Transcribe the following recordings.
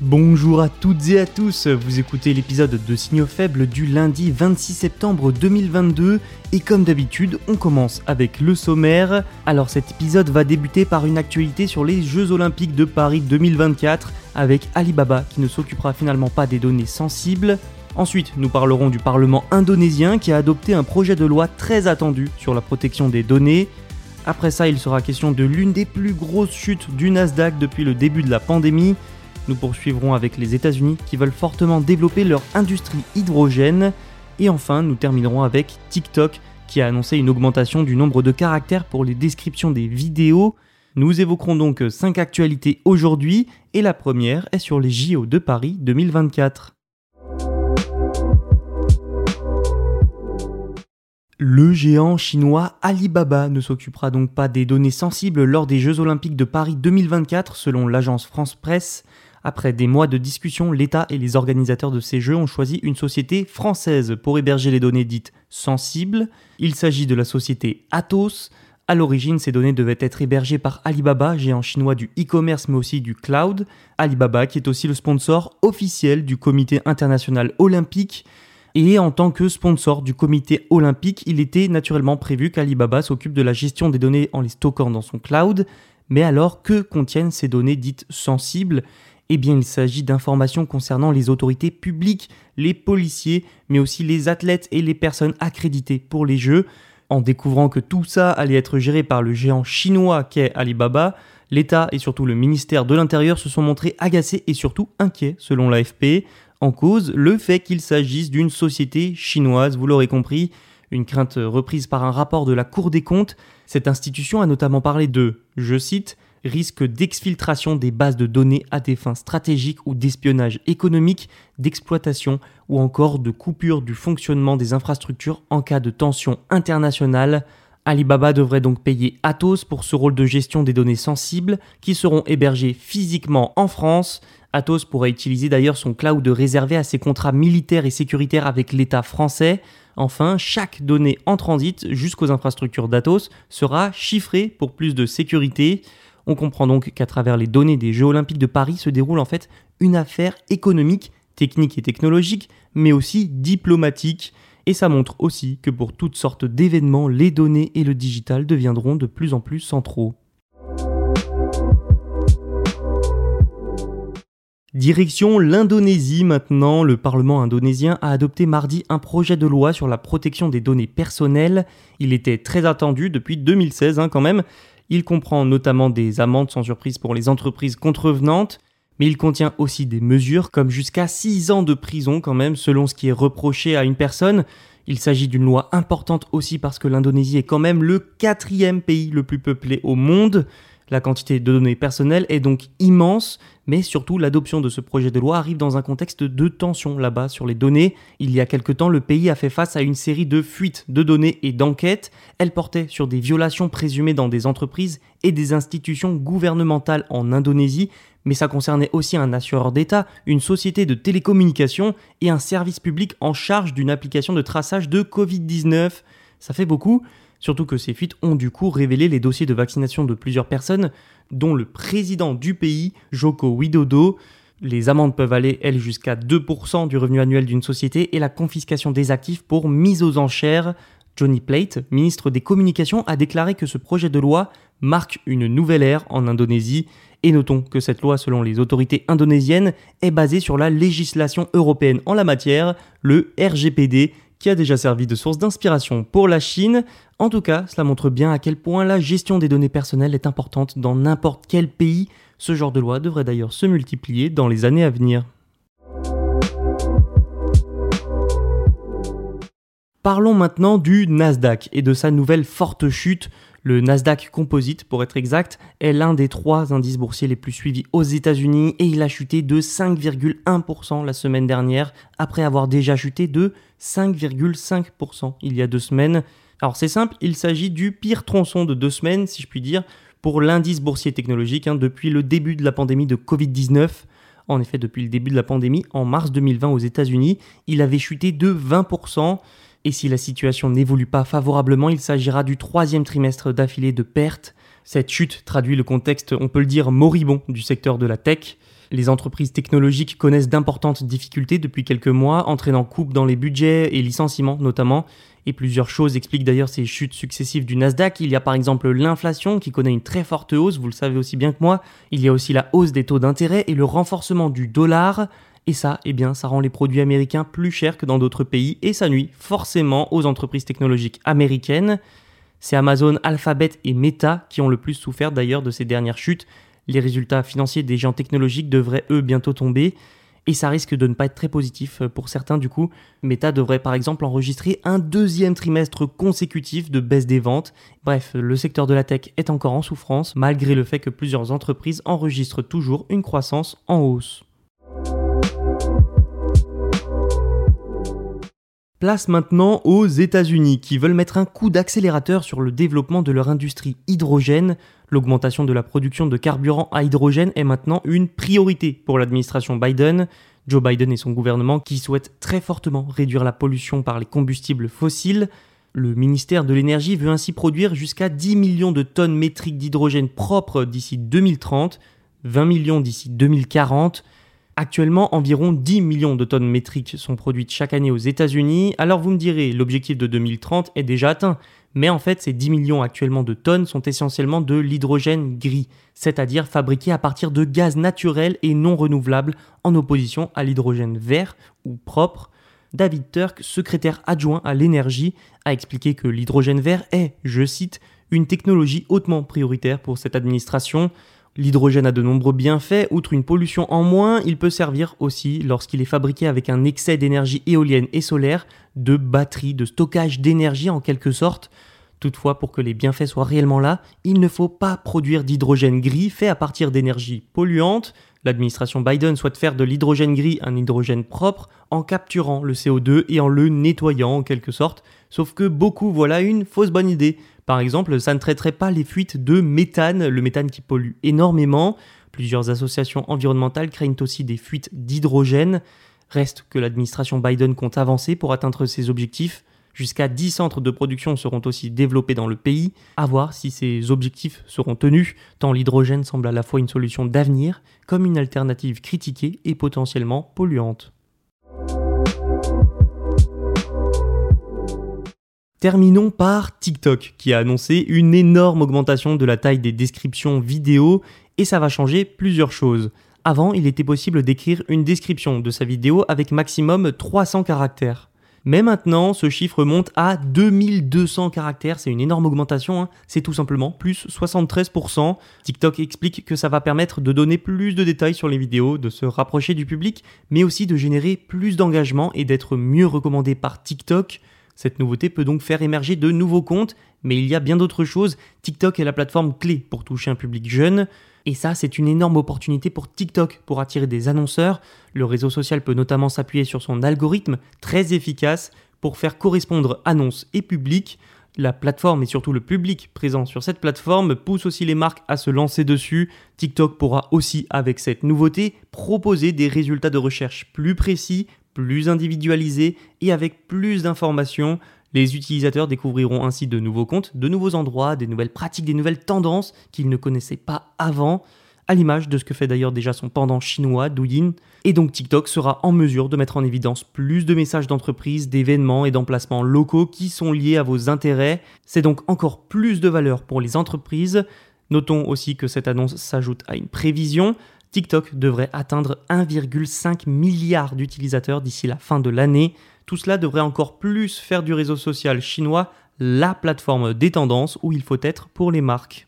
Bonjour à toutes et à tous, vous écoutez l'épisode de Signaux faibles du lundi 26 septembre 2022 et comme d'habitude on commence avec le sommaire. Alors cet épisode va débuter par une actualité sur les Jeux olympiques de Paris 2024 avec Alibaba qui ne s'occupera finalement pas des données sensibles. Ensuite nous parlerons du Parlement indonésien qui a adopté un projet de loi très attendu sur la protection des données. Après ça il sera question de l'une des plus grosses chutes du Nasdaq depuis le début de la pandémie. Nous poursuivrons avec les États-Unis qui veulent fortement développer leur industrie hydrogène. Et enfin, nous terminerons avec TikTok qui a annoncé une augmentation du nombre de caractères pour les descriptions des vidéos. Nous évoquerons donc 5 actualités aujourd'hui et la première est sur les JO de Paris 2024. Le géant chinois Alibaba ne s'occupera donc pas des données sensibles lors des Jeux olympiques de Paris 2024 selon l'agence France Presse. Après des mois de discussion, l'État et les organisateurs de ces jeux ont choisi une société française pour héberger les données dites sensibles. Il s'agit de la société Atos. À l'origine, ces données devaient être hébergées par Alibaba, géant chinois du e-commerce mais aussi du cloud. Alibaba qui est aussi le sponsor officiel du Comité international olympique. Et en tant que sponsor du comité olympique, il était naturellement prévu qu'Alibaba s'occupe de la gestion des données en les stockant dans son cloud. Mais alors, que contiennent ces données dites sensibles? Eh bien, il s'agit d'informations concernant les autorités publiques, les policiers, mais aussi les athlètes et les personnes accréditées pour les Jeux. En découvrant que tout ça allait être géré par le géant chinois qu'est Alibaba, l'État et surtout le ministère de l'Intérieur se sont montrés agacés et surtout inquiets, selon l'AFP. En cause, le fait qu'il s'agisse d'une société chinoise, vous l'aurez compris, une crainte reprise par un rapport de la Cour des comptes. Cette institution a notamment parlé de, je cite, risque d'exfiltration des bases de données à des fins stratégiques ou d'espionnage économique, d'exploitation ou encore de coupure du fonctionnement des infrastructures en cas de tension internationale. Alibaba devrait donc payer Atos pour ce rôle de gestion des données sensibles qui seront hébergées physiquement en France. Atos pourrait utiliser d'ailleurs son cloud réservé à ses contrats militaires et sécuritaires avec l'État français. Enfin, chaque donnée en transit jusqu'aux infrastructures d'Atos sera chiffrée pour plus de sécurité. On comprend donc qu'à travers les données des Jeux olympiques de Paris se déroule en fait une affaire économique, technique et technologique, mais aussi diplomatique. Et ça montre aussi que pour toutes sortes d'événements, les données et le digital deviendront de plus en plus centraux. Direction l'Indonésie maintenant, le Parlement indonésien a adopté mardi un projet de loi sur la protection des données personnelles. Il était très attendu depuis 2016 hein, quand même, il comprend notamment des amendes sans surprise pour les entreprises contrevenantes, mais il contient aussi des mesures comme jusqu'à 6 ans de prison quand même selon ce qui est reproché à une personne. Il s'agit d'une loi importante aussi parce que l'Indonésie est quand même le quatrième pays le plus peuplé au monde. La quantité de données personnelles est donc immense, mais surtout l'adoption de ce projet de loi arrive dans un contexte de tension là-bas sur les données. Il y a quelque temps, le pays a fait face à une série de fuites de données et d'enquêtes. Elles portaient sur des violations présumées dans des entreprises et des institutions gouvernementales en Indonésie, mais ça concernait aussi un assureur d'État, une société de télécommunications et un service public en charge d'une application de traçage de Covid-19. Ça fait beaucoup Surtout que ces fuites ont du coup révélé les dossiers de vaccination de plusieurs personnes, dont le président du pays, Joko Widodo. Les amendes peuvent aller, elles, jusqu'à 2% du revenu annuel d'une société et la confiscation des actifs pour mise aux enchères. Johnny Plate, ministre des Communications, a déclaré que ce projet de loi marque une nouvelle ère en Indonésie Et notons que cette loi, selon les autorités indonésiennes, est basée sur la législation européenne en la matière, le RGPD, qui a déjà servi de source d'inspiration pour la Chine. En tout cas, cela montre bien à quel point la gestion des données personnelles est importante dans n'importe quel pays. Ce genre de loi devrait d'ailleurs se multiplier dans les années à venir. Parlons maintenant du Nasdaq et de sa nouvelle forte chute. Le Nasdaq Composite, pour être exact, est l'un des trois indices boursiers les plus suivis aux États-Unis et il a chuté de 5,1% la semaine dernière après avoir déjà chuté de 5,5% il y a deux semaines. Alors c'est simple, il s'agit du pire tronçon de deux semaines, si je puis dire, pour l'indice boursier technologique hein, depuis le début de la pandémie de Covid-19. En effet, depuis le début de la pandémie, en mars 2020 aux États-Unis, il avait chuté de 20%. Et si la situation n'évolue pas favorablement, il s'agira du troisième trimestre d'affilée de pertes. Cette chute traduit le contexte, on peut le dire, moribond du secteur de la tech. Les entreprises technologiques connaissent d'importantes difficultés depuis quelques mois, entraînant coupe dans les budgets et licenciements notamment. Et plusieurs choses expliquent d'ailleurs ces chutes successives du Nasdaq. Il y a par exemple l'inflation qui connaît une très forte hausse, vous le savez aussi bien que moi. Il y a aussi la hausse des taux d'intérêt et le renforcement du dollar. Et ça, eh bien, ça rend les produits américains plus chers que dans d'autres pays et ça nuit forcément aux entreprises technologiques américaines. C'est Amazon, Alphabet et Meta qui ont le plus souffert d'ailleurs de ces dernières chutes. Les résultats financiers des géants technologiques devraient eux bientôt tomber et ça risque de ne pas être très positif pour certains du coup. Meta devrait par exemple enregistrer un deuxième trimestre consécutif de baisse des ventes. Bref, le secteur de la tech est encore en souffrance malgré le fait que plusieurs entreprises enregistrent toujours une croissance en hausse. Place maintenant aux États-Unis qui veulent mettre un coup d'accélérateur sur le développement de leur industrie hydrogène. L'augmentation de la production de carburant à hydrogène est maintenant une priorité pour l'administration Biden. Joe Biden et son gouvernement qui souhaitent très fortement réduire la pollution par les combustibles fossiles. Le ministère de l'Énergie veut ainsi produire jusqu'à 10 millions de tonnes métriques d'hydrogène propre d'ici 2030, 20 millions d'ici 2040 Actuellement, environ 10 millions de tonnes métriques sont produites chaque année aux États-Unis. Alors vous me direz, l'objectif de 2030 est déjà atteint. Mais en fait, ces 10 millions actuellement de tonnes sont essentiellement de l'hydrogène gris, c'est-à-dire fabriqué à partir de gaz naturel et non renouvelable, en opposition à l'hydrogène vert ou propre. David Turk, secrétaire adjoint à l'énergie, a expliqué que l'hydrogène vert est, je cite, une technologie hautement prioritaire pour cette administration. L'hydrogène a de nombreux bienfaits, outre une pollution en moins, il peut servir aussi, lorsqu'il est fabriqué avec un excès d'énergie éolienne et solaire, de batterie, de stockage d'énergie en quelque sorte. Toutefois, pour que les bienfaits soient réellement là, il ne faut pas produire d'hydrogène gris fait à partir d'énergie polluante. L'administration Biden souhaite faire de l'hydrogène gris un hydrogène propre en capturant le CO2 et en le nettoyant en quelque sorte. Sauf que beaucoup voilà une fausse bonne idée. Par exemple, ça ne traiterait pas les fuites de méthane, le méthane qui pollue énormément. Plusieurs associations environnementales craignent aussi des fuites d'hydrogène. Reste que l'administration Biden compte avancer pour atteindre ses objectifs. Jusqu'à 10 centres de production seront aussi développés dans le pays. À voir si ces objectifs seront tenus, tant l'hydrogène semble à la fois une solution d'avenir comme une alternative critiquée et potentiellement polluante. Terminons par TikTok qui a annoncé une énorme augmentation de la taille des descriptions vidéo et ça va changer plusieurs choses. Avant, il était possible d'écrire une description de sa vidéo avec maximum 300 caractères. Mais maintenant, ce chiffre monte à 2200 caractères, c'est une énorme augmentation, hein. c'est tout simplement plus 73%. TikTok explique que ça va permettre de donner plus de détails sur les vidéos, de se rapprocher du public, mais aussi de générer plus d'engagement et d'être mieux recommandé par TikTok. Cette nouveauté peut donc faire émerger de nouveaux comptes, mais il y a bien d'autres choses. TikTok est la plateforme clé pour toucher un public jeune. Et ça, c'est une énorme opportunité pour TikTok pour attirer des annonceurs. Le réseau social peut notamment s'appuyer sur son algorithme très efficace pour faire correspondre annonces et public. La plateforme et surtout le public présent sur cette plateforme pousse aussi les marques à se lancer dessus. TikTok pourra aussi, avec cette nouveauté, proposer des résultats de recherche plus précis, plus individualisé et avec plus d'informations. Les utilisateurs découvriront ainsi de nouveaux comptes, de nouveaux endroits, des nouvelles pratiques, des nouvelles tendances qu'ils ne connaissaient pas avant, à l'image de ce que fait d'ailleurs déjà son pendant chinois, Douyin. Et donc TikTok sera en mesure de mettre en évidence plus de messages d'entreprise, d'événements et d'emplacements locaux qui sont liés à vos intérêts. C'est donc encore plus de valeur pour les entreprises Notons aussi que cette annonce s'ajoute à une prévision. TikTok devrait atteindre 1,5 milliard d'utilisateurs d'ici la fin de l'année. Tout cela devrait encore plus faire du réseau social chinois la plateforme des tendances où il faut être pour les marques.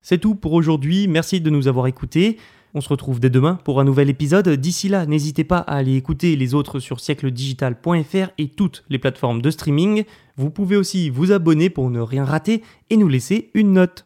C'est tout pour aujourd'hui, merci de nous avoir écoutés. On se retrouve dès demain pour un nouvel épisode. D'ici là, n'hésitez pas à aller écouter les autres sur siècledigital.fr et toutes les plateformes de streaming. Vous pouvez aussi vous abonner pour ne rien rater et nous laisser une note.